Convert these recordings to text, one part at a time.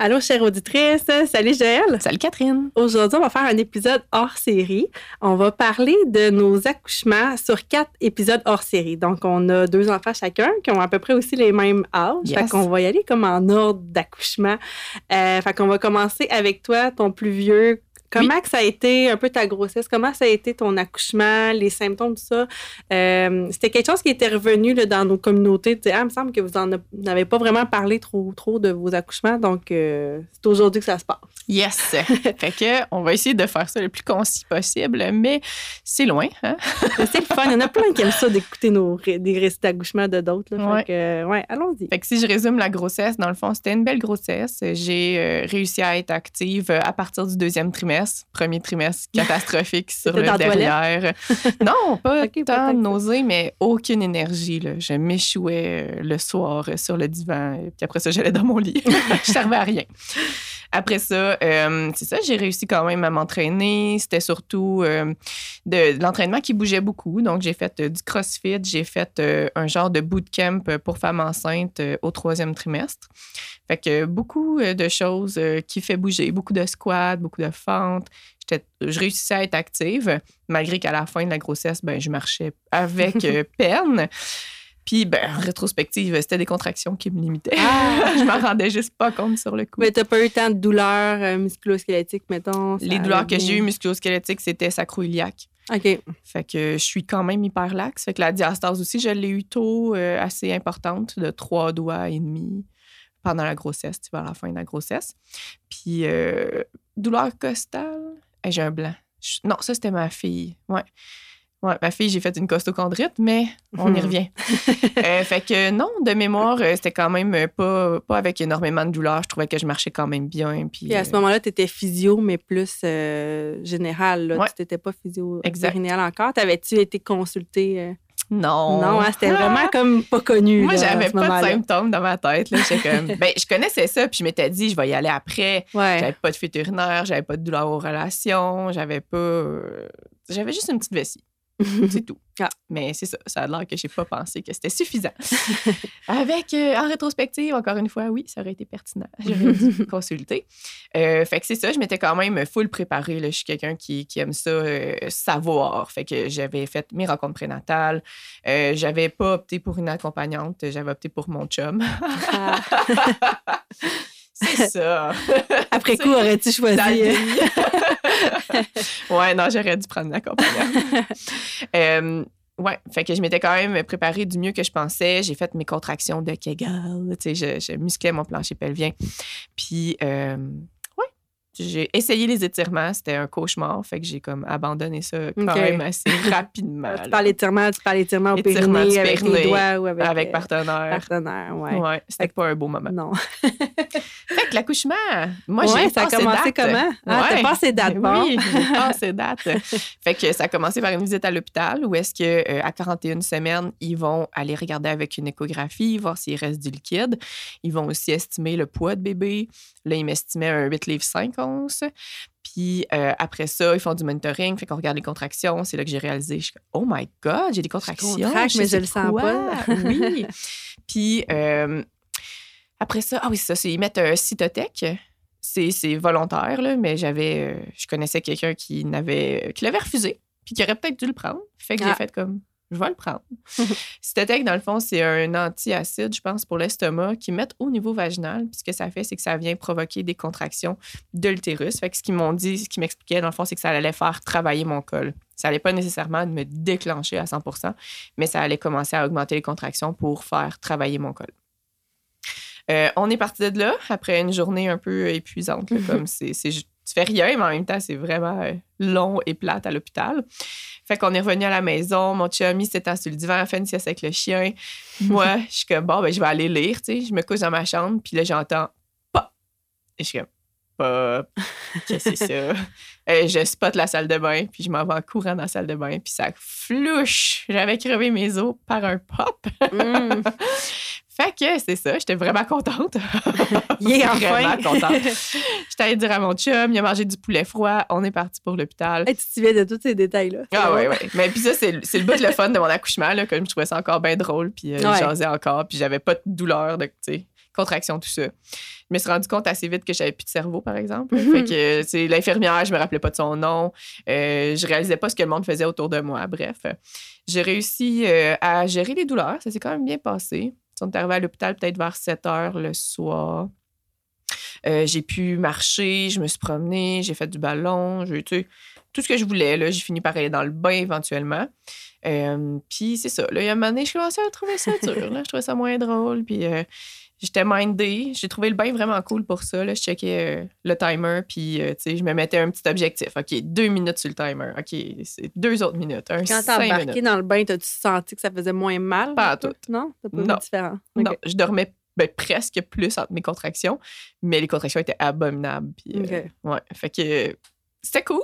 Allô, chère auditrice. Salut, Joël. Salut, Catherine. Aujourd'hui, on va faire un épisode hors série. On va parler de nos accouchements sur quatre épisodes hors série. Donc, on a deux enfants chacun qui ont à peu près aussi les mêmes âges. Yes. Fait qu'on va y aller comme en ordre d'accouchement. Euh, fait qu'on va commencer avec toi, ton plus vieux. Comment ça a été un peu ta grossesse? Comment ça a été ton accouchement, les symptômes, tout ça? Euh, C'était quelque chose qui était revenu dans nos communautés. Ah, il me semble que vous en a- n'avez pas vraiment parlé trop, trop de vos accouchements. Donc, euh, c'est aujourd'hui que ça se passe. Yes. fait que on va essayer de faire ça le plus concis possible, mais c'est loin. Hein? C'est le fun. Il y en a plein qui aiment ça d'écouter nos ré- des récits d'accouchement de d'autres. Ouais. que, ouais, allons-y. Fait que si je résume la grossesse, dans le fond, c'était une belle grossesse. J'ai euh, réussi à être active euh, à partir du deuxième trimestre. Premier trimestre catastrophique sur le derrière. non, pas Ok, pas tant de nausées, mais aucune énergie. Là. Je m'échouais euh, le soir sur le divan. et Puis après ça, j'allais dans mon lit. je servais à rien. Après ça, euh, c'est ça, j'ai réussi quand même à m'entraîner. C'était surtout euh, de, de l'entraînement qui bougeait beaucoup. Donc, j'ai fait euh, du crossfit, j'ai fait un genre de bootcamp pour femmes enceintes au troisième trimestre. Fait que beaucoup de choses qui fait bouger, beaucoup de squats, beaucoup de fentes. Je réussissais à être active, malgré qu'à la fin de la grossesse, ben, je marchais avec peine. Puis, ben, en rétrospective, c'était des contractions qui me limitaient. Ah! je m'en rendais juste pas compte sur le coup. Mais t'as pas eu tant de douleurs euh, musculo-squelettiques, mettons? Les douleurs que j'ai eues musculo-squelettiques, c'était sacro-iliaque. OK. Fait que je suis quand même hyper laxe. Fait que la diastase aussi, je l'ai eu tôt, euh, assez importante, de trois doigts et demi pendant la grossesse, tu vois, à la fin de la grossesse. Puis, euh, douleur costale, Eh, j'ai un blanc. Je- Non, ça, c'était ma fille. Ouais. Ouais, ma fille, j'ai fait une costochondrite, mais on y Mhm. revient. Euh, fait que non, de mémoire, euh, c'était quand même euh, pas, pas avec énormément de douleur. Je trouvais que je marchais quand même bien. Puis, Puis à ce moment-là, tu étais physio, mais plus euh, général. Ouais. Tu n'étais pas physio Exact. périnnéal encore. T'avais-tu été consulté? euh? non. Non, hein, c'était vraiment comme pas connu. Moi, j'avais pas de symptômes dans ma tête. Là. Comme... ben, je connaissais ça, puis je m'étais dit, je vais y aller après. Ouais. J'avais pas de urinaire, j'avais pas de douleur aux relations, j'avais pas. J'avais juste une petite vessie. C'est tout. Ah. Mais c'est ça. Ça a l'air que j'ai pas pensé que c'était suffisant. Avec, euh, en rétrospective, encore une fois, oui, ça aurait été pertinent. J'aurais dû consulter. Euh, fait que c'est ça, je m'étais quand même full préparée. là. Je suis quelqu'un qui, qui aime ça, euh, savoir. Fait que j'avais fait mes rencontres prénatales. J'avais pas opté pour une accompagnante, j'avais opté pour mon chum. Ah. c'est ça. Après coup, aurais-tu choisi? Ouais, non, j'aurais dû prendre l'accompagnant. euh, ouais, fait que je m'étais quand même préparée du mieux que je pensais. J'ai fait mes contractions de Kegel, tu sais, je, je musclais mon plancher pelvien. Puis, euh, j'ai essayé les étirements. C'était un cauchemar, fait que j'ai comme abandonné ça quand même assez rapidement. tu parles étirement, tu parles étirement au Étirement périnée avec les doigts ou avec, avec euh, partenaire. partenaire. Ouais. Ouais, c'était pas un beau moment. Non. Fait que l'accouchement, moi, Ouais, j'ai ça a commencé date. comment? Ah, t'as Ouais. passé date, bon. Oui, j'ai passé date. fait que ça a commencé par une visite à l'hôpital où est-ce que euh, à 41 semaines, ils vont aller regarder avec une échographie, voir s'il reste du liquide. Ils vont aussi estimer le poids de bébé. Là, ils m'estimaient un 8 livres 5 onces. Puis euh, après ça, ils font du monitoring, fait qu'on regarde les contractions. C'est là que j'ai réalisé, je suis comme, oh my God, j'ai des contractions. contracte, mais je le sens pas. oui. Puis euh, après ça, ah oui, c'est ça, c'est ils mettent un cytotec. C'est c'est volontaire, là, mais j'avais, euh, je connaissais quelqu'un qui, n'avait, qui l'avait refusé, puis qui aurait peut-être dû le prendre. Fait que Ah. j'ai fait comme, je vais le prendre. cytotec, dans le fond, c'est un antiacide, je pense, pour l'estomac, qu'ils mettent au niveau vaginal. Puis ce que ça fait, c'est que ça vient provoquer des contractions de l'utérus. Fait que ce qu'ils m'ont dit, ce qu'ils m'expliquaient, dans le fond, c'est que ça allait faire travailler mon col. Ça allait pas nécessairement me déclencher à 100% mais ça allait commencer à augmenter les contractions pour faire travailler mon col. Euh, on est parti de là après une journée un peu épuisante. là, comme c'est, tu fais rien, mais en même temps, c'est vraiment euh, long et plate à l'hôpital. Fait qu'on est revenu à la maison. Mon chum, il s'étend sur le divan, fait une sieste avec le chien. Moi, je suis comme, bon, ben, je vais aller lire, tu sais. Je me couche dans ma chambre, puis là, j'entends pop. Et je suis comme, pop. Qu'est-ce que c'est ça? Euh, je spot la salle de bain, puis je m'en vais en courant dans la salle de bain, puis ça flouche. J'avais crevé mes os par un pop. Mm. Que c'est ça, j'étais vraiment contente. Yeah, vraiment contente. J'étais allée dire à mon chum, il a mangé du poulet froid, on est parti pour l'hôpital. Hey, tu te souviens de tous ces détails-là? Ah ouais, ouais. Mais puis ça, c'est le bout de le fun de mon accouchement, là, comme je trouvais ça encore bien drôle, puis euh, Ouais. je jasais encore, puis j'avais pas de douleur de, tu sais, contractions, tout ça. Je me suis rendu compte assez vite que j'avais plus de cerveau, par exemple. Fait que, c'est l'infirmière, je me rappelais pas de son nom. Euh, je réalisais pas ce que le monde faisait autour de moi. Bref, j'ai réussi euh, à gérer les douleurs. Ça s'est quand même bien passé. On est à l'hôpital peut-être vers 7 heures le soir. Euh, j'ai pu marcher, je me suis promenée, j'ai fait du ballon, j'ai tout ce que je voulais. Là, j'ai fini par aller dans le bain éventuellement. Euh, puis c'est ça. Là, il y a un moment donné, je commençais à trouver ça dur. Là. Je trouvais ça moins drôle. Puis euh, j'étais mindée. J'ai trouvé le bain vraiment cool pour ça. Là. Je checkais le timer. Puis je me mettais un petit objectif. OK, deux minutes sur le timer. OK, c'est deux autres minutes. Un, Quand t'as embarqué dans le bain, t'as-tu senti que ça faisait moins mal? Pas à tout. Non? T'as pas vu différent? Non, je dormais ben, presque plus entre mes contractions, mais les contractions étaient abominables. Puis, euh, ouais, fait que c'était cool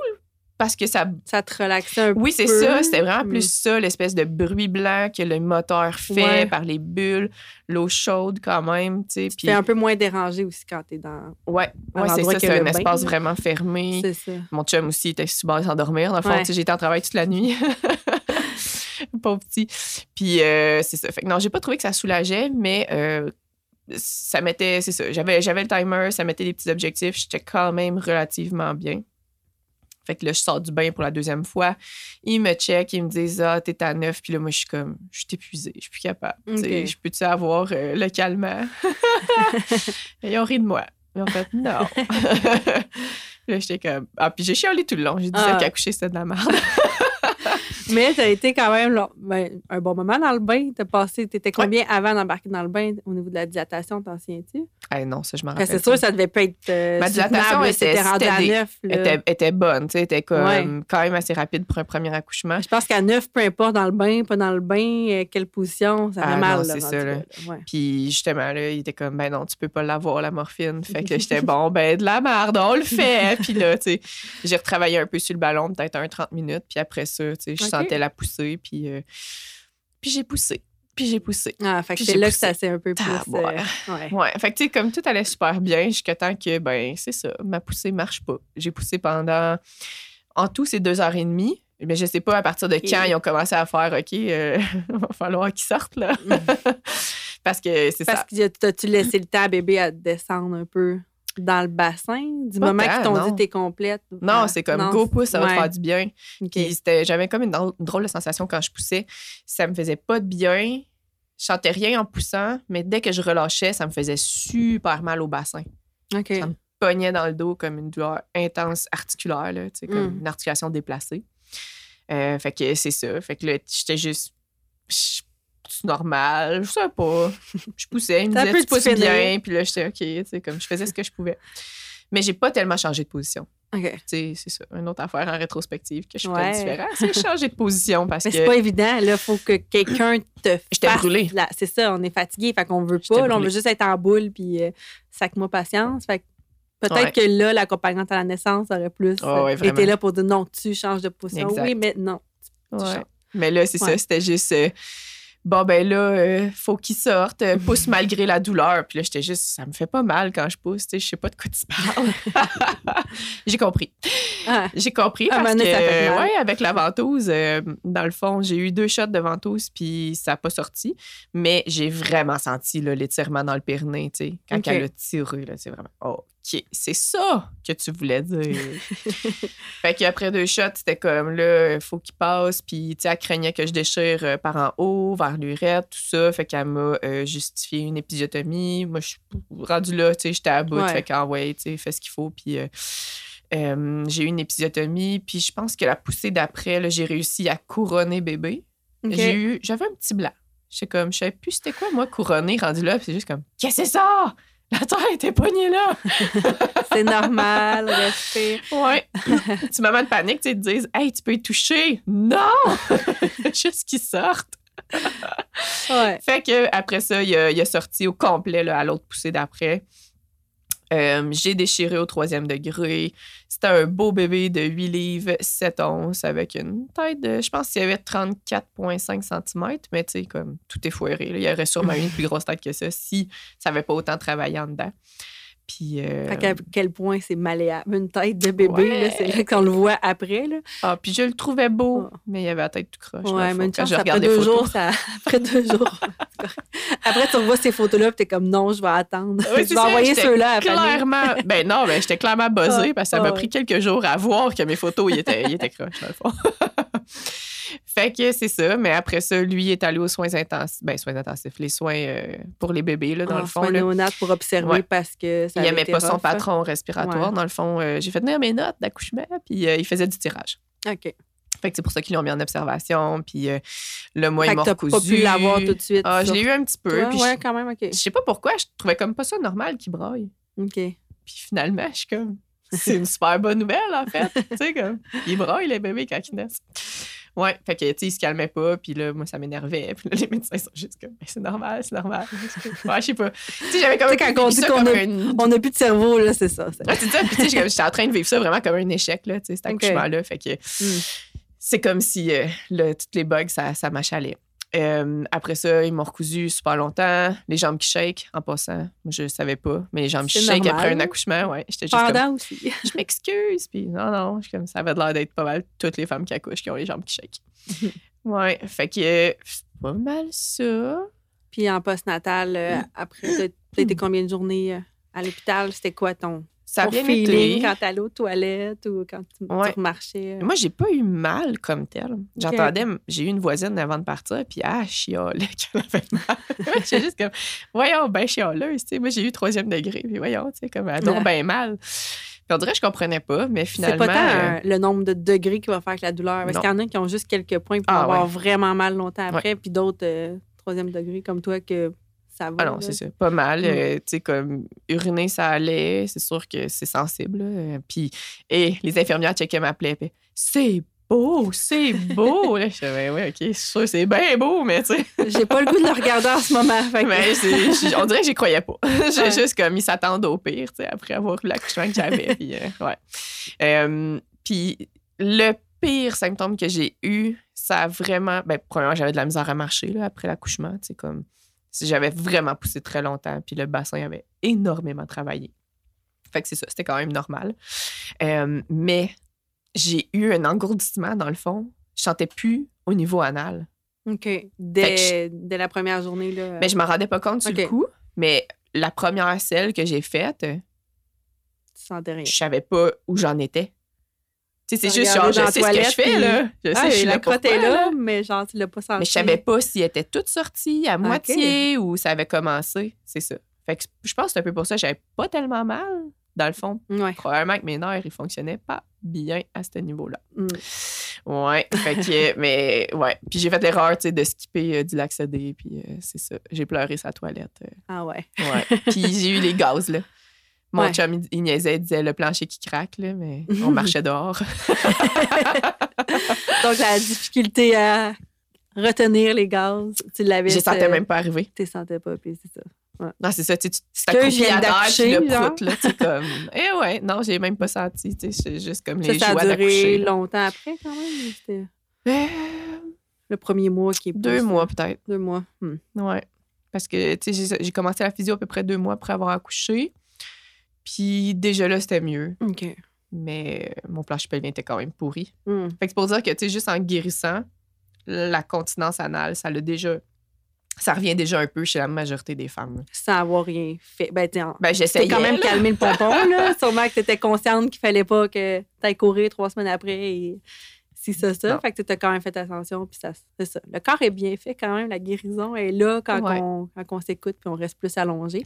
parce que ça. Ça te relaxait un peu. Oui, c'est ça. C'était vraiment plus hmm. ça, l'espèce de bruit blanc que le moteur fait par les bulles, l'eau chaude quand même. Tu sais, un peu moins dérangé aussi quand t'es dans. Ouais, ouais c'est ça. C'est un espace vraiment fermé. C'est ça. Mon chum aussi était super à s'endormir. Dans le fond, j'étais en travail toute la nuit. Pauvre petit. Puis euh, c'est ça. Fait que non, j'ai pas trouvé que ça soulageait, mais euh, ça mettait, c'est ça, j'avais, j'avais le timer, ça mettait des petits objectifs, j'étais quand même relativement bien. Fait que là, je sors du bain pour la deuxième fois. Ils me checkent, ils me disent Ah, t'es à neuf. Puis là, moi, je suis comme, je suis épuisée, je suis plus capable. Je peux-tu avoir euh, le calmant? ils ont ri de moi. Ils ont fait Non. là, j'étais comme, ah, puis j'ai chialé tout le long. J'ai dit ah. qu'accoucher, c'était de la merde. Mais tu as été quand même ben, un bon moment dans le bain. T'as passé, t'étais combien avant d'embarquer dans le bain au niveau de la dilatation, t'en souviens-tu? Eh non, ça, je m'en rappelle. C'est sûr, ça devait pas être. Euh, Ma dilatation était, à 9, était, était, bonne, tu sais, était comme, quand même assez rapide pour un premier accouchement. Je pense qu'à 9, peu importe dans le bain, pas dans le bain, euh, quelle position, ça fait ah, mal. c'est ça. Là. Puis justement, là, il était comme, ben non, tu peux pas l'avoir, la morphine. Fait que j'étais bon, ben de la merde, on le fait. puis là, tu sais, j'ai retravaillé un peu sur le ballon, peut-être un 30 minutes. Puis après ça, tu sais, je sentais la poussée, puis, euh, puis j'ai poussé. Puis j'ai poussé. Ah, fait que c'est là que ça s'est un peu plus. Euh, ouais. ouais. Fait que, tu sais, comme tout allait super bien jusqu'à temps que, ben, c'est ça, ma poussée marche pas. J'ai poussé pendant. En tout, c'est deux heures et demie. Mais je sais pas à partir de quand ils ont commencé à faire OK, il euh, va falloir qu'ils sortent, là. Mm. Parce que c'est ça. Parce que tu laissé le temps à bébé à descendre un peu? Dans le bassin du moment qu'ils t'ont dit t'es complète? Non, c'est comme go pousse, ça va te faire du bien. J'avais comme une drôle de sensation quand je poussais. Ça me faisait pas de bien. Je sentais rien en poussant, mais dès que je relâchais, ça me faisait super mal au bassin. Ça me pognait dans le dos comme une douleur intense articulaire, là, comme hmm. une articulation déplacée. Euh, fait que c'est ça. Fait que là, j'étais juste normal, je sais pas. Je poussais, il me disait tu pousses bien, puis là j'étais OK, tu sais comme je faisais ce que je pouvais. Mais j'ai pas tellement changé de position. OK. C'est ça, une autre affaire en rétrospective que je fais différent. C'est changer de position parce Mais que. c'est pas évident, là. Faut que quelqu'un te J'étais brûlée. C'est ça, on est fatigué, fait qu'on veut pas. Là, on veut juste être en boule, puis euh, sac-moi patience. Fait peut-être que là, l'accompagnante à la naissance aurait plus oh, été là pour dire non, tu changes de position. Oui, mais non. mais là, c'est ça, c'était juste. Euh, bon, ben là, euh, faut qu'il sorte, euh, pousse malgré la douleur. Puis là, j'étais juste, ça me fait pas mal quand je pousse, tu sais, je sais pas de quoi tu parles. j'ai compris. Ah. J'ai compris parce que, ouais, avec la ventouse, euh, dans le fond, j'ai eu deux shots de ventouse, puis ça n'a pas sorti. Mais j'ai vraiment senti l'étirement dans le périnée, tu sais, quand elle a tiré, là, c'est vraiment, oh, c'est ça que tu voulais dire. fait qu'après deux shots, c'était comme là, il faut qu'il passe. Puis, tu sais, elle craignait que je déchire euh, par en haut, vers l'urètre, tout ça. Fait qu'elle m'a euh, justifié une épisiotomie. Moi, je suis rendue là, tu sais, j'étais à bout. Fait qu'en ouais, tu sais, fais ce qu'il faut. Puis, euh, j'ai eu une épisiotomie. Puis, je pense que la poussée d'après, j'ai réussi à couronner bébé. J'ai eu, j'avais un petit blanc. J'étais comme, je savais plus c'était quoi, moi, couronner, rendu là. Puis, c'est juste comme, qu'est-ce que c'est ça? La terre était pognée là. c'est normal, respect. Ouais. tu moments de panique, tu te dis Hey, tu peux y toucher. Non! Juste qu'ils sortent. ouais. Fait que après ça, il a, a sorti au complet là, à l'autre poussée d'après. Euh, j'ai déchiré au troisième degré. C'était un beau bébé de 8 livres, 7 onces, avec une tête de, je pense qu'il y avait 34,5 cm, mais tu sais, comme tout est foiré. Il y aurait sûrement une plus grosse tête que ça si ça n'avait pas autant travaillé en dedans. Puis. euh, qu'à quel point c'est malléable. Une tête de bébé, Ouais. c'est là qu'on le voit après. Là. Ah, puis je le trouvais beau, Ah. mais il avait la tête tout croche. Ouais, mais une chance, je après deux jours, ça... après deux jours. après, tu revois ces photos-là, puis t'es comme non, je vais attendre. Oui, vas ça, envoyer ceux-là à. Clairement. Ben non, ben j'étais clairement buzzée parce que ça m'a pris quelques jours à voir que mes photos, ils étaient, ils étaient croches, dans le fond. fait que c'est ça. Mais après ça, lui est allé aux soins intensifs. Ben, soins intensifs, les soins euh, pour les bébés, là, dans Ah, le fond. soins néonates pour observer Ouais. parce que ça Il avait aimait été pas son rough. patron respiratoire. Ouais. Dans le fond, euh, j'ai fait tenir mes notes d'accouchement, puis euh, il faisait du tirage. OK. Fait que c'est pour ça qu'ils l'ont mis en observation. Puis euh, le mois, il t'as pas recousu. pu l'avoir tout de suite. Ah, je l'ai eu un petit peu. toi. Puis ouais, je- quand même, OK. je sais pas pourquoi, je trouvais comme pas ça normal qu'il braille. OK. Puis finalement, je suis comme, c'est une super bonne nouvelle, en fait. tu sais, comme, ils braillent, les bébés, quand ils naissent. Ouais, fait que, tu sais, ils se calmaient pas. Puis là, moi, ça m'énervait. Puis là, les médecins sont juste comme, c'est normal, c'est normal. Ouais, je sais pas. Tu sais, j'avais comme Tu sais, quand on dit qu'on a- On plus de cerveau, là, c'est ça. c'est- Ouais, ça. Puis, tu sais, j'étais- en train de vivre ça vraiment comme un échec, là, tu sais, cet accouchement-là. Fait que Hmm. C'est comme si euh, toutes les bugs, ça, ça m'achalait. Euh, après ça, ils m'ont recousu super longtemps. Les jambes qui shake, en passant. Je savais pas. Mais les jambes qui shake normal. après un accouchement, ouais. J'étais juste comme, Pendant aussi. je m'excuse. Puis non, non, je suis comme, ça avait l'air d'être pas mal toutes les femmes qui accouchent qui ont les jambes qui shake. ouais, fait que euh, c'est pas mal ça. Puis en postnatal, euh, après, t'as été combien de journées à l'hôpital? C'était quoi ton, Ça a bien été. quand t'allais aux toilettes ou quand tu, tu Ouais. remarchais? Moi, j'ai pas eu mal comme tel. J'entendais, j'ai eu une voisine avant de partir, puis ah, chialait qu'elle avait mal. J'étais juste comme, voyons, ben chialeuse, tu sais. Moi, j'ai eu troisième degré, puis voyons, tu sais, comme, elle ben mal. Puis on dirait que je comprenais pas, mais C'est finalement. pas tant euh, euh, le nombre de degrés qui va faire que la douleur. Parce qu'il y en a qui ont juste quelques points pour Ah, avoir ouais. vraiment mal longtemps après, puis d'autres euh, troisième degré comme toi que ça va. Ah non, c'est ça. Pas mal. Mm. euh, tu sais, comme uriner, ça allait. C'est sûr que c'est sensible. Euh, Puis, et les infirmières checkaient ma plaie. c'est beau, c'est beau. Là, je disais, ouais, ouais, OK, c'est sûr, c'est bien beau, mais tu sais. J'ai pas le goût de le regarder en ce moment. fait que- Mais c'est- j- on dirait que j'y croyais pas. J'ai juste comme ils s'attendent au pire, tu sais, après avoir eu l'accouchement que j'avais. puis, euh, ouais. Puis le pire symptôme que j'ai eu, ça a vraiment. Ben, premièrement, j'avais de la misère à marcher là, après l'accouchement. Tu sais, comme j'avais vraiment poussé très longtemps, puis le bassin avait énormément travaillé. Fait que c'est ça, c'était quand même normal. Euh, mais j'ai eu un engourdissement dans le fond. Je sentais plus au niveau anal. OK. Dès, dès la première journée, là. Mais je m'en rendais pas compte sur le Ok. coup. Mais la première selle que j'ai faite, tu sentais rien. je savais pas où j'en étais. Tu sais, c'est juste genre, je sais ce que je fais, là. Je sais, Ah, je suis la là crotte est pourquoi, là, là. mais genre, tu l'as pas senti. Mais je savais pas si elle était toute sortie à moitié ou ça avait commencé. C'est ça. Fait que je pense que c'est un peu pour ça que j'avais pas tellement mal. Dans le fond, Ouais. probablement que mes nerfs, ils fonctionnaient pas bien à ce niveau-là. Mm. Ouais, fait que, mais ouais. Puis j'ai fait l'erreur, tu sais, de skipper euh, du laxodé, puis euh, c'est ça. J'ai pleuré sa toilette. euh, Ah ouais. Ouais. Puis j'ai eu les gaz, là. Mon Ouais. chum, il, il niaisait, il disait le plancher qui craque, là, mais on marchait dehors. Donc, la difficulté à retenir les gaz, tu l'avais. Je sentais euh, même pas arriver. Tu les sentais pas, puis c'est ça. Non, c'est ça, tu tu tu t'accroupis à puis d'accoucher, le genre. prout, là, tu comme... Eh ouais, non, j'ai même pas senti, tu sais, juste comme Ça, les ça a joies duré d'accoucher. là. longtemps après, quand même. Euh, le premier mois qui est deux mois, peut-être. Deux mois. Hmm. Ouais. Parce que, tu sais, j'ai- j'ai commencé la physio à peu près deux mois après avoir accouché. Puis déjà là, c'était mieux. OK. Mais euh, mon plancher pelvien était quand même pourri. Hmm. Fait que c'est pour dire que, tu sais, juste en guérissant, la continence anale, ça l'a déjà. Ça revient déjà un peu chez la majorité des femmes. là. Sans avoir rien fait. Ben, en- Ben, j'essayais. Quand même calmé le pompon, là. Sûrement que t'étais consciente qu'il fallait pas que t'ailles courir trois semaines après et si ça, ça. Non. Fait que t'as quand même fait attention, puis ça, c'est ça. Le corps est bien fait quand même, la guérison est là quand, Ouais. on, quand on s'écoute puis on reste plus allongé.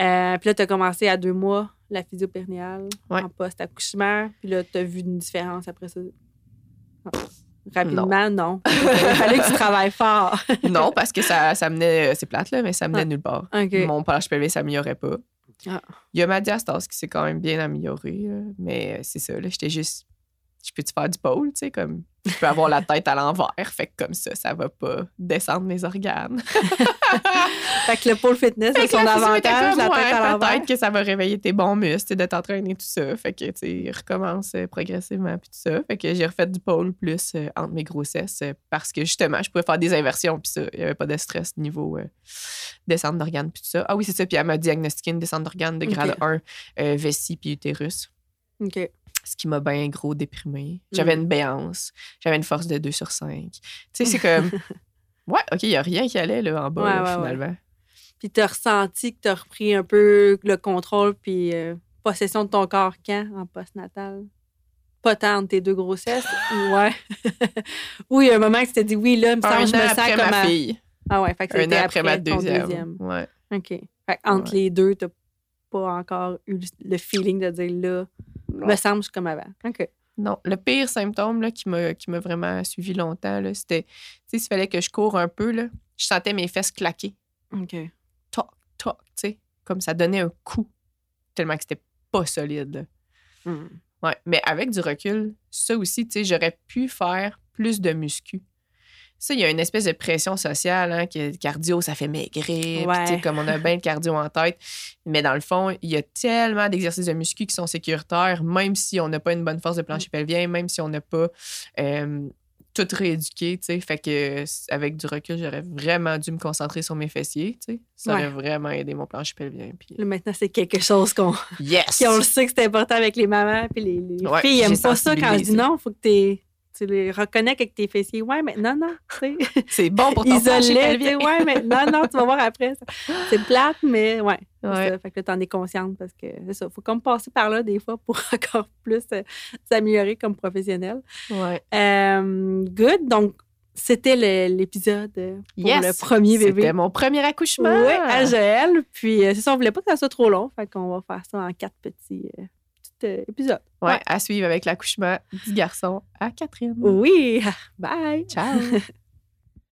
Euh, puis là, t'as commencé à deux mois la physio périnéale Ouais. en post-accouchement, puis là, t'as vu une différence après ça? Rapidement, non. Il fallait que tu travailles fort. Non, parce que ça, ça menait. C'est plate, là, mais ça menait Ah. nulle part. OK. Mon pelvien s'améliorait pas. Ah. Il y a ma diastase qui s'est quand même bien améliorée, mais euh, c'est ça, là, j'étais juste. Je peux-tu faire du pôle, tu sais, comme je peux avoir la tête à l'envers, fait que comme ça, ça va pas descendre mes organes. fait que le pôle fitness, c'est son avantage, la tête à l'envers. Peut-être que ça va réveiller tes bons muscles, de t'entraîner, tout ça. Fait que, tu sais, recommence euh, progressivement, puis tout ça. Fait que j'ai refait du pôle plus euh, entre mes grossesses euh, parce que, justement, je pouvais faire des inversions, puis ça, il n'y avait pas de stress niveau descente d'organes, puis tout ça. Ah oui, c'est ça, puis elle m'a diagnostiqué une descente d'organes de grade 1, vessie puis utérus. OK ce qui m'a bien gros déprimé. J'avais mm. une béance, j'avais une force de 2 sur 5. Tu sais, c'est comme. ouais, OK, il n'y a rien qui allait là, en bas, finalement. Puis tu as ressenti que tu as repris un peu le contrôle puis euh, possession de ton corps quand en postnatal? Pas tant de tes deux grossesses? ouais. oui, il y a un moment que tu t'es dit oui, là, me semble je me sens comme ma fille. Ah ouais, fait que c'était après, ma deuxième. deuxième. Ouais. OK. Fait entre les deux, tu pas encore eu le feeling de dire là, me semble comme avant. OK. Non, le pire symptôme là, qui m'a vraiment suivi longtemps, c'était, tu sais, s'il fallait que je cours un peu, là, je sentais mes fesses claquer. OK. Toc, toc, tu sais, comme ça donnait un coup, tellement que c'était pas solide. Hmm. Ouais, mais avec du recul, ça aussi, tu sais, j'aurais pu faire plus de muscu. Ça, il y a une espèce de pression sociale, hein, que le cardio, ça fait maigrir. comme on a bien le cardio en tête. Mais dans le fond, il y a tellement d'exercices de muscu qui sont sécuritaires, même si on n'a pas une bonne force de plancher pelvien, même si on n'a pas euh, tout rééduqué. Fait que avec du recul, j'aurais vraiment dû me concentrer sur mes fessiers. Ça aurait vraiment aidé mon plancher pelvien. Puis... maintenant, c'est quelque chose qu'on yes! on le sait que c'est important avec les mamans. Puis les, filles n'aiment pas ça quand je dis non, il faut que tu tu les reconnais avec tes fessiers. Ouais, mais non, non. C'est bon pour ton Isolé, ouais, mais non, non, tu vas voir après. C'est plate, mais ouais. Ça. Fait que tu en es consciente parce que c'est ça. faut comme passer par là des fois pour encore plus euh, s'améliorer comme professionnel. Ouais. Euh, good. Donc, c'était l'épisode pour le premier bébé. C'était mon premier accouchement. Oui, à. Puis, euh, c'est ça, on voulait pas que ça soit trop long. Fait qu'on va faire ça en quatre petits épisode. Ouais, à suivre avec l'accouchement du garçon à Catherine. Oui. Bye. Ciao.